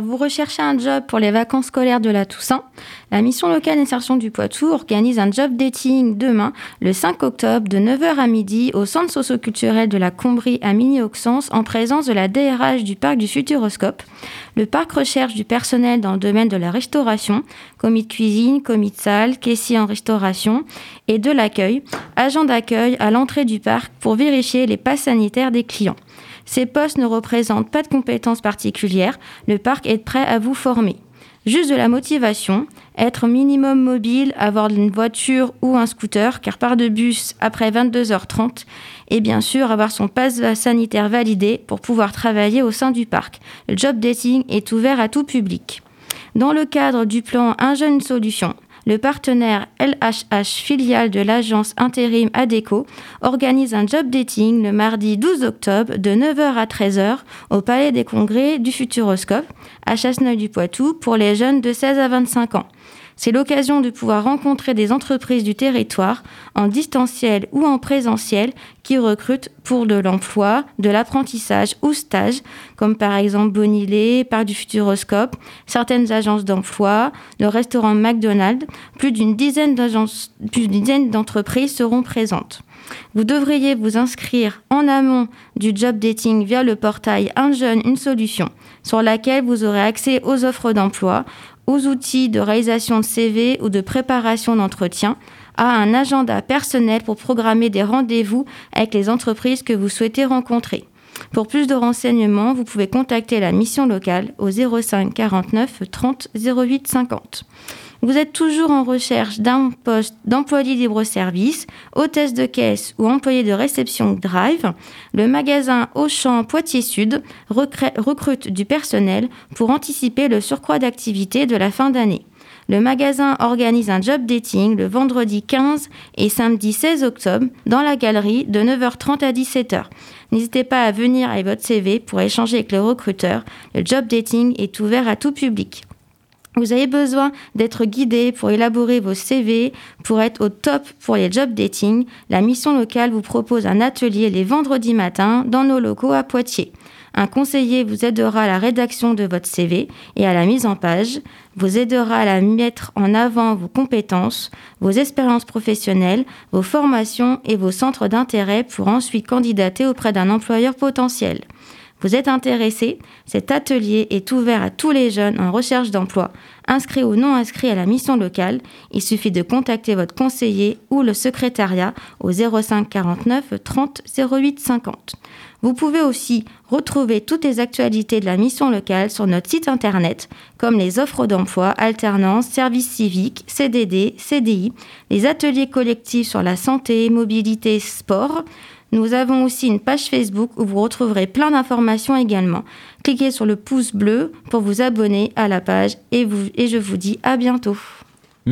vous recherchez un job pour les vacances scolaires de la Toussaint La mission locale insertion du Poitou organise un job dating demain, le 5 octobre, de 9h à midi, au centre socioculturel de la Combrie à Mini-Auxence, en présence de la DRH du parc du Futuroscope. Le parc recherche du personnel dans le domaine de la restauration, commis de cuisine, commis de salle, caissier en restauration, et de l'accueil, agent d'accueil à l'entrée du parc pour vérifier les passes sanitaires des clients. Ces postes ne représentent pas de compétences particulières, le parc est prêt à vous former. Juste de la motivation, être minimum mobile, avoir une voiture ou un scooter, car part de bus après 22h30, et bien sûr avoir son passe sanitaire validé pour pouvoir travailler au sein du parc. Le job dating est ouvert à tout public. Dans le cadre du plan Un jeune solution, le partenaire LHH, filiale de l'agence intérim ADECO, organise un job dating le mardi 12 octobre de 9h à 13h au Palais des Congrès du Futuroscope à Chasseneuil-du-Poitou pour les jeunes de 16 à 25 ans. C'est l'occasion de pouvoir rencontrer des entreprises du territoire en distanciel ou en présentiel qui recrutent pour de l'emploi, de l'apprentissage ou stage, comme par exemple Bonilé, Parc du Futuroscope, certaines agences d'emploi, le restaurant McDonald's. Plus d'une dizaine d'entreprises seront présentes. Vous devriez vous inscrire en amont du job dating via le portail Un jeune, une solution, sur laquelle vous aurez accès aux offres d'emploi, aux outils de réalisation de CV ou de préparation d'entretien, à un agenda personnel pour programmer des rendez-vous avec les entreprises que vous souhaitez rencontrer. Pour plus de renseignements, vous pouvez contacter la mission locale au 05 49 30 08 50. Vous êtes toujours en recherche d'un poste d'employé libre-service, hôtesse de caisse ou employé de réception drive. Le magasin Auchan Poitiers Sud recrute du personnel pour anticiper le surcroît d'activité de la fin d'année. Le magasin organise un job dating le vendredi 15 et samedi 16 octobre dans la galerie de 9h30 à 17h. N'hésitez pas à venir avec votre CV pour échanger avec le recruteur. Le job dating est ouvert à tout public. Vous avez besoin d'être guidé pour élaborer vos CV, pour être au top pour les job dating. La mission locale vous propose un atelier les vendredis matins dans nos locaux à Poitiers. Un conseiller vous aidera à la rédaction de votre CV et à la mise en page, vous aidera à mettre en avant vos compétences, vos expériences professionnelles, vos formations et vos centres d'intérêt pour ensuite candidater auprès d'un employeur potentiel. Vous êtes intéressé Cet atelier est ouvert à tous les jeunes en recherche d'emploi, inscrits ou non inscrits à la mission locale. Il suffit de contacter votre conseiller ou le secrétariat au 05 49 30 08 50. Vous pouvez aussi retrouver toutes les actualités de la mission locale sur notre site internet, comme les offres d'emploi, alternance, services civiques, CDD, CDI, les ateliers collectifs sur la santé, mobilité, sport, nous avons aussi une page Facebook où vous retrouverez plein d'informations également. Cliquez sur le pouce bleu pour vous abonner à la page et, je vous dis à bientôt.